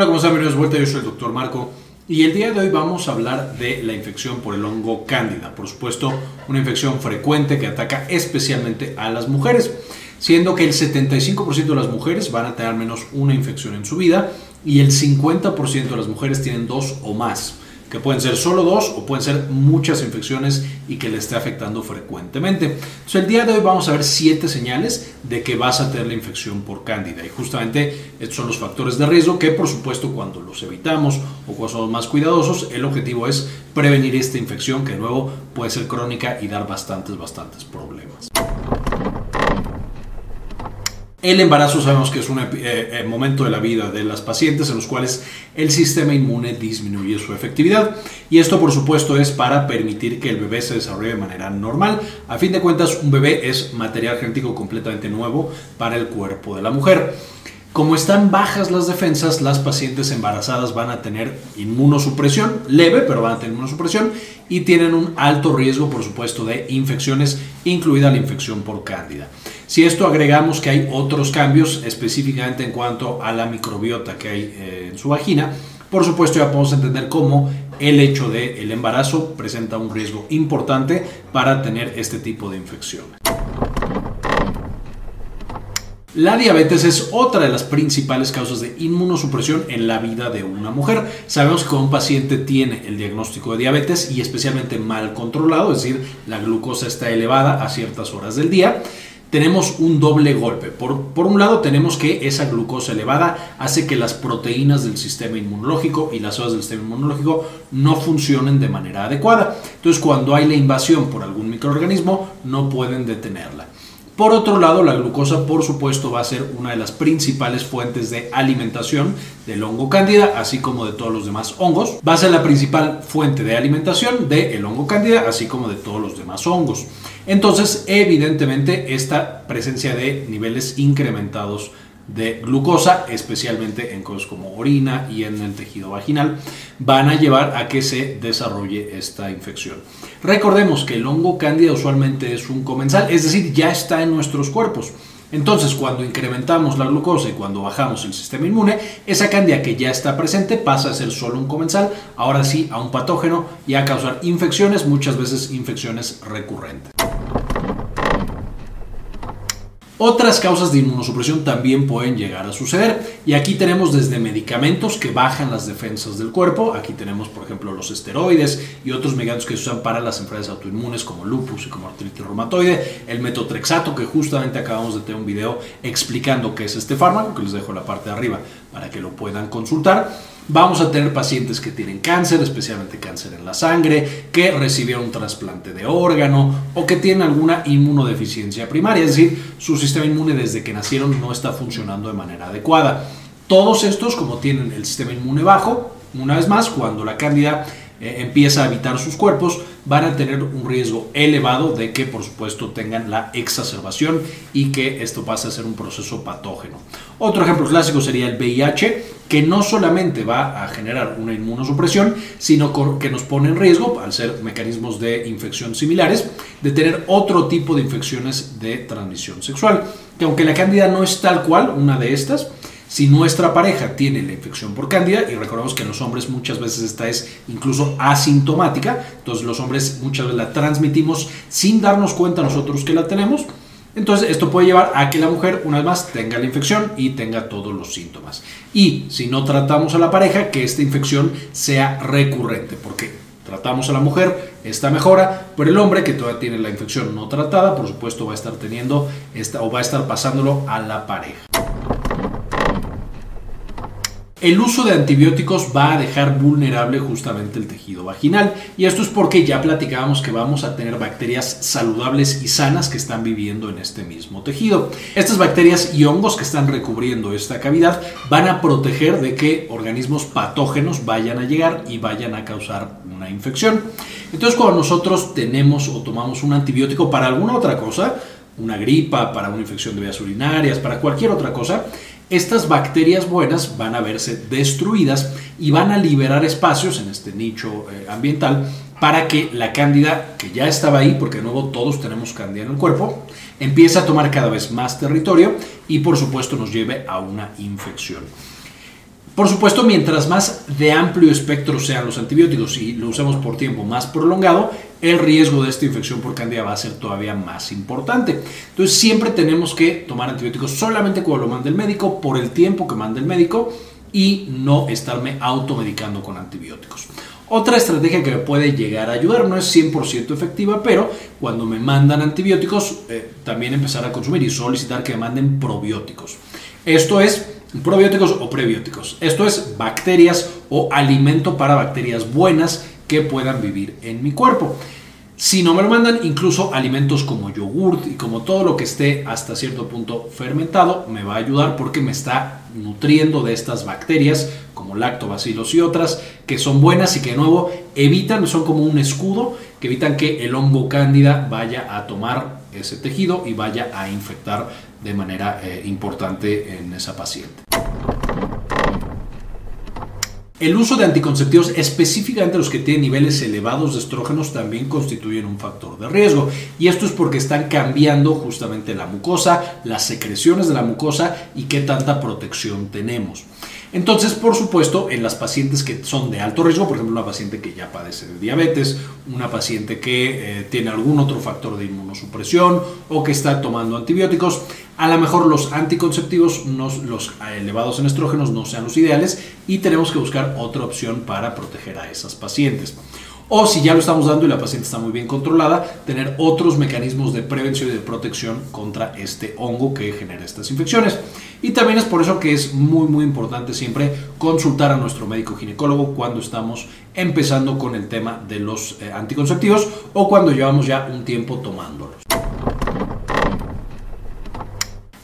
Hola, ¿cómo están? Bienvenidos de vuelta. Yo soy el doctor Marco. Y el día de hoy vamos a hablar de la infección por el hongo cándida. Por supuesto, una infección frecuente que ataca especialmente a las mujeres, siendo que el 75% de las mujeres van a tener menos una infección en su vida y el 50% de las mujeres tienen dos o más que pueden ser solo dos o pueden ser muchas infecciones y que le esté afectando frecuentemente. Entonces, el día de hoy vamos a ver siete señales de que vas a tener la infección por cándida y justamente estos son los factores de riesgo que por supuesto cuando los evitamos o cuando somos más cuidadosos, el objetivo es prevenir esta infección que de nuevo puede ser crónica y dar bastantes, bastantes problemas. El embarazo sabemos que es un eh, eh, momento de la vida de las pacientes en los cuales el sistema inmune disminuye su efectividad y esto por supuesto es para permitir que el bebé se desarrolle de manera normal. A fin de cuentas un bebé es material genético completamente nuevo para el cuerpo de la mujer. Como están bajas las defensas, las pacientes embarazadas van a tener inmunosupresión leve, pero van a tener inmunosupresión y tienen un alto riesgo, por supuesto, de infecciones, incluida la infección por cándida. Si esto agregamos que hay otros cambios específicamente en cuanto a la microbiota que hay eh, en su vagina, por supuesto ya podemos entender cómo el hecho del embarazo presenta un riesgo importante para tener este tipo de infecciones. La diabetes es otra de las principales causas de inmunosupresión en la vida de una mujer. Sabemos que un paciente tiene el diagnóstico de diabetes y especialmente mal controlado, es decir, la glucosa está elevada a ciertas horas del día, tenemos un doble golpe. Por, por, un lado tenemos que esa glucosa elevada hace que las proteínas del sistema inmunológico y las células del sistema inmunológico no funcionen de manera adecuada. Entonces cuando hay la invasión por algún microorganismo no pueden detenerla. Por otro lado, la glucosa, por supuesto, va a ser una de las principales fuentes de alimentación del hongo cándida, así como de todos los demás hongos. Va a ser la principal fuente de alimentación del hongo cándida, así como de todos los demás hongos. Entonces, evidentemente, esta presencia de niveles incrementados de glucosa, especialmente en cosas como orina y en el tejido vaginal, van a llevar a que se desarrolle esta infección. Recordemos que el hongo cándida usualmente es un comensal, es decir, ya está en nuestros cuerpos. Entonces, cuando incrementamos la glucosa y cuando bajamos el sistema inmune, esa cándida que ya está presente pasa a ser solo un comensal, ahora sí a un patógeno y a causar infecciones, muchas veces infecciones recurrentes. Otras causas de inmunosupresión también pueden llegar a suceder y aquí tenemos desde medicamentos que bajan las defensas del cuerpo, aquí tenemos por ejemplo los esteroides y otros medicamentos que se usan para las enfermedades autoinmunes como lupus y como artritis reumatoide, el metotrexato que justamente acabamos de tener un video explicando qué es este fármaco, que les dejo la parte de arriba para que lo puedan consultar Vamos a tener pacientes que tienen cáncer, especialmente cáncer en la sangre, que recibieron un trasplante de órgano o que tienen alguna inmunodeficiencia primaria, es decir, su sistema inmune desde que nacieron no está funcionando de manera adecuada. Todos estos, como tienen el sistema inmune bajo, una vez más, cuando la cándida eh, empieza a habitar sus cuerpos, van a tener un riesgo elevado de que, por supuesto, tengan la exacerbación y que esto pase a ser un proceso patógeno. Otro ejemplo clásico sería el VIH, que no solamente va a generar una inmunosupresión, sino que nos pone en riesgo, al ser mecanismos de infección similares, de tener otro tipo de infecciones de transmisión sexual. Que aunque la cándida no es tal cual una de estas, si nuestra pareja tiene la infección por cándida, y recordemos que en los hombres muchas veces esta es incluso asintomática, entonces los hombres muchas veces la transmitimos sin darnos cuenta nosotros que la tenemos, entonces esto puede llevar a que la mujer una vez más tenga la infección y tenga todos los síntomas. Y si no tratamos a la pareja, que esta infección sea recurrente, porque tratamos a la mujer, esta mejora, pero el hombre que todavía tiene la infección no tratada, por supuesto va a estar teniendo esta, o va a estar pasándolo a la pareja. El uso de antibióticos va a dejar vulnerable justamente el tejido vaginal y esto es porque ya platicábamos que vamos a tener bacterias saludables y sanas que están viviendo en este mismo tejido. Estas bacterias y hongos que están recubriendo esta cavidad van a proteger de que organismos patógenos vayan a llegar y vayan a causar una infección. Entonces cuando nosotros tenemos o tomamos un antibiótico para alguna otra cosa, una gripa, para una infección de vías urinarias, para cualquier otra cosa, estas bacterias buenas van a verse destruidas y van a liberar espacios en este nicho eh, ambiental para que la cándida, que ya estaba ahí, porque de nuevo todos tenemos cándida en el cuerpo, empiece a tomar cada vez más territorio y por supuesto nos lleve a una infección. Por supuesto, mientras más de amplio espectro sean los antibióticos y lo usamos por tiempo más prolongado, el riesgo de esta infección por cándida va a ser todavía más importante. Entonces siempre tenemos que tomar antibióticos solamente cuando lo manda el médico, por el tiempo que manda el médico y no estarme automedicando con antibióticos. Otra estrategia que me puede llegar a ayudar, no es 100% efectiva, pero cuando me mandan antibióticos, eh, también empezar a consumir y solicitar que me manden probióticos. Esto es probióticos o prebióticos. Esto es bacterias o alimento para bacterias buenas que puedan vivir en mi cuerpo. Si no me lo mandan, incluso alimentos como yogurt y como todo lo que esté hasta cierto punto fermentado, me va a ayudar porque me está nutriendo de estas bacterias como lactobacilos y otras que son buenas y que de nuevo evitan, son como un escudo que evitan que el hongo cándida vaya a tomar ese tejido y vaya a infectar de manera eh, importante en esa paciente. El uso de anticonceptivos, específicamente los que tienen niveles elevados de estrógenos, también constituyen un factor de riesgo. Y esto es porque están cambiando justamente la mucosa, las secreciones de la mucosa y qué tanta protección tenemos. Entonces, por supuesto, en las pacientes que son de alto riesgo, por ejemplo, una paciente que ya padece de diabetes, una paciente que eh, tiene algún otro factor de inmunosupresión o que está tomando antibióticos, a lo mejor los anticonceptivos, los elevados en estrógenos, no sean los ideales y tenemos que buscar otra opción para proteger a esas pacientes. O si ya lo estamos dando y la paciente está muy bien controlada, tener otros mecanismos de prevención y de protección contra este hongo que genera estas infecciones. Y también es por eso que es muy muy importante siempre consultar a nuestro médico ginecólogo cuando estamos empezando con el tema de los eh, anticonceptivos o cuando llevamos ya un tiempo tomándolos.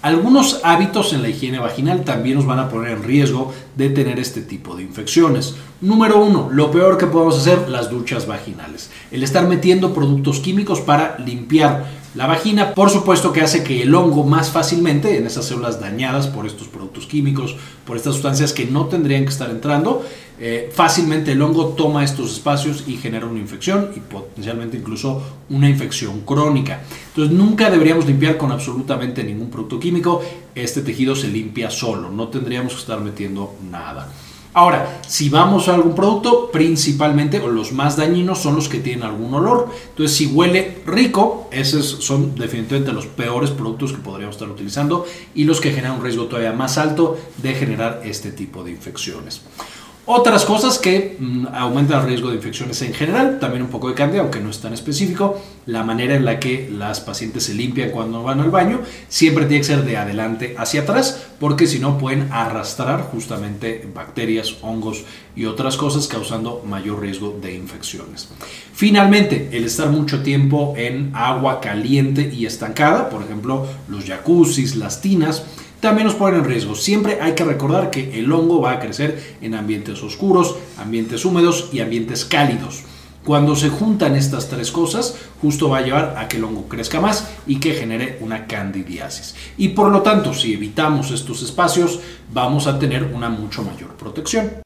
Algunos hábitos en la higiene vaginal también nos van a poner en riesgo de tener este tipo de infecciones. Número uno, lo peor que podemos hacer, las duchas vaginales. El estar metiendo productos químicos para limpiar la vagina, por supuesto que hace que el hongo más fácilmente, en esas células dañadas por estos productos químicos, por estas sustancias que no tendrían que estar entrando, eh, fácilmente el hongo toma estos espacios y genera una infección y potencialmente incluso una infección crónica. Entonces nunca deberíamos limpiar con absolutamente ningún producto químico. Este tejido se limpia solo, no tendríamos que estar metiendo nada. Ahora, si vamos a algún producto, principalmente los más dañinos son los que tienen algún olor. Entonces, si huele rico, esos son definitivamente los peores productos que podríamos estar utilizando y los que generan un riesgo todavía más alto de generar este tipo de infecciones. Otras cosas que mm, aumentan el riesgo de infecciones en general, también un poco de cambio, aunque no es tan específico, la manera en la que las pacientes se limpian cuando van al baño, siempre tiene que ser de adelante hacia atrás, porque si no pueden arrastrar justamente bacterias, hongos y otras cosas causando mayor riesgo de infecciones. Finalmente, el estar mucho tiempo en agua caliente y estancada, por ejemplo, los jacuzzis, las tinas, también nos ponen en riesgo. Siempre hay que recordar que el hongo va a crecer en ambientes oscuros, ambientes húmedos y ambientes cálidos. Cuando se juntan estas tres cosas, justo va a llevar a que el hongo crezca más y que genere una candidiasis. Y por lo tanto, si evitamos estos espacios, vamos a tener una mucho mayor protección.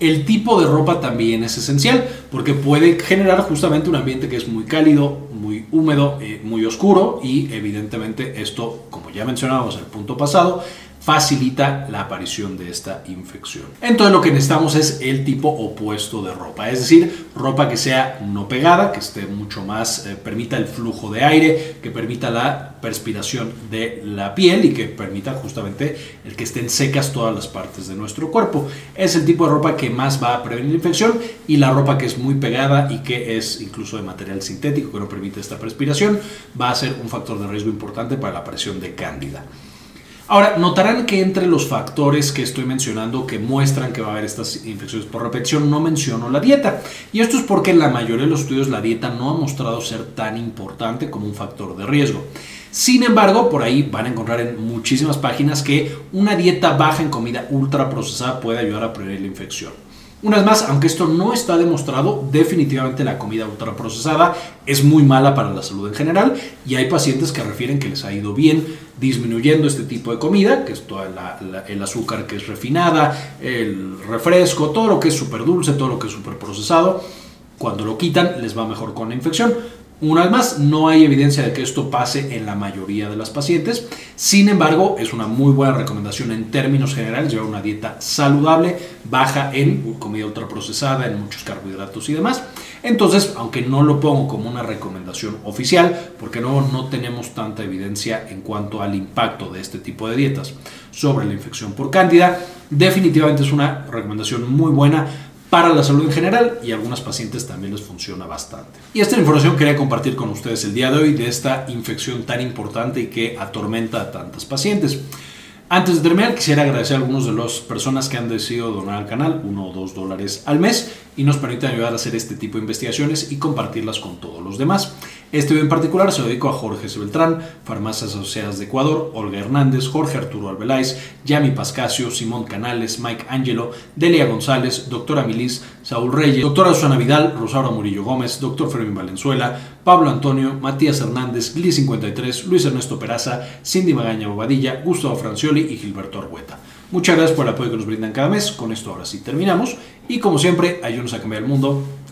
El tipo de ropa también es esencial porque puede generar justamente un ambiente que es muy cálido, muy húmedo, eh, muy oscuro y evidentemente esto, como ya mencionábamos en el punto pasado, facilita la aparición de esta infección. Entonces lo que necesitamos es el tipo opuesto de ropa, es decir, ropa que sea no pegada, que esté mucho más, eh, permita el flujo de aire, que permita la perspiración de la piel y que permita justamente el que estén secas todas las partes de nuestro cuerpo. Es el tipo de ropa que más va a prevenir la infección y la ropa que es muy pegada y que es incluso de material sintético que no permite esta perspiración va a ser un factor de riesgo importante para la aparición de cándida. Ahora, notarán que entre los factores que estoy mencionando que muestran que va a haber estas infecciones por repetición, no menciono la dieta. Y esto es porque en la mayoría de los estudios la dieta no ha mostrado ser tan importante como un factor de riesgo. Sin embargo, por ahí van a encontrar en muchísimas páginas que una dieta baja en comida ultra procesada puede ayudar a prevenir la infección. Una vez más, aunque esto no está demostrado, definitivamente la comida ultraprocesada es muy mala para la salud en general y hay pacientes que refieren que les ha ido bien disminuyendo este tipo de comida, que es todo el azúcar que es refinada, el refresco, todo lo que es súper dulce, todo lo que es súper procesado. Cuando lo quitan les va mejor con la infección. Una vez más, no hay evidencia de que esto pase en la mayoría de las pacientes. Sin embargo, es una muy buena recomendación en términos generales llevar una dieta saludable, baja en comida ultraprocesada, en muchos carbohidratos y demás. Entonces, aunque no lo pongo como una recomendación oficial, porque no, no tenemos tanta evidencia en cuanto al impacto de este tipo de dietas sobre la infección por cándida, definitivamente es una recomendación muy buena para la salud en general y a algunas pacientes también les funciona bastante. Y esta información quería compartir con ustedes el día de hoy de esta infección tan importante y que atormenta a tantas pacientes. Antes de terminar, quisiera agradecer a algunos de las personas que han decidido donar al canal, uno o dos dólares al mes, y nos permiten ayudar a hacer este tipo de investigaciones y compartirlas con todos los demás. Este video en particular se lo dedico a Jorge Beltrán, Farmacias Asociadas de Ecuador, Olga Hernández, Jorge Arturo Albeláez, Yami Pascasio, Simón Canales, Mike Angelo, Delia González, Doctora Milis, Saúl Reyes, Doctora Susana Vidal, Rosaura Murillo Gómez, Doctor Fermín Valenzuela, Pablo Antonio, Matías Hernández, Gli53, Luis Ernesto Peraza, Cindy Magaña Bobadilla, Gustavo Francioli y Gilberto Argueta. Muchas gracias por el apoyo que nos brindan cada mes. Con esto ahora sí terminamos. Y como siempre, ayúdenos a cambiar el mundo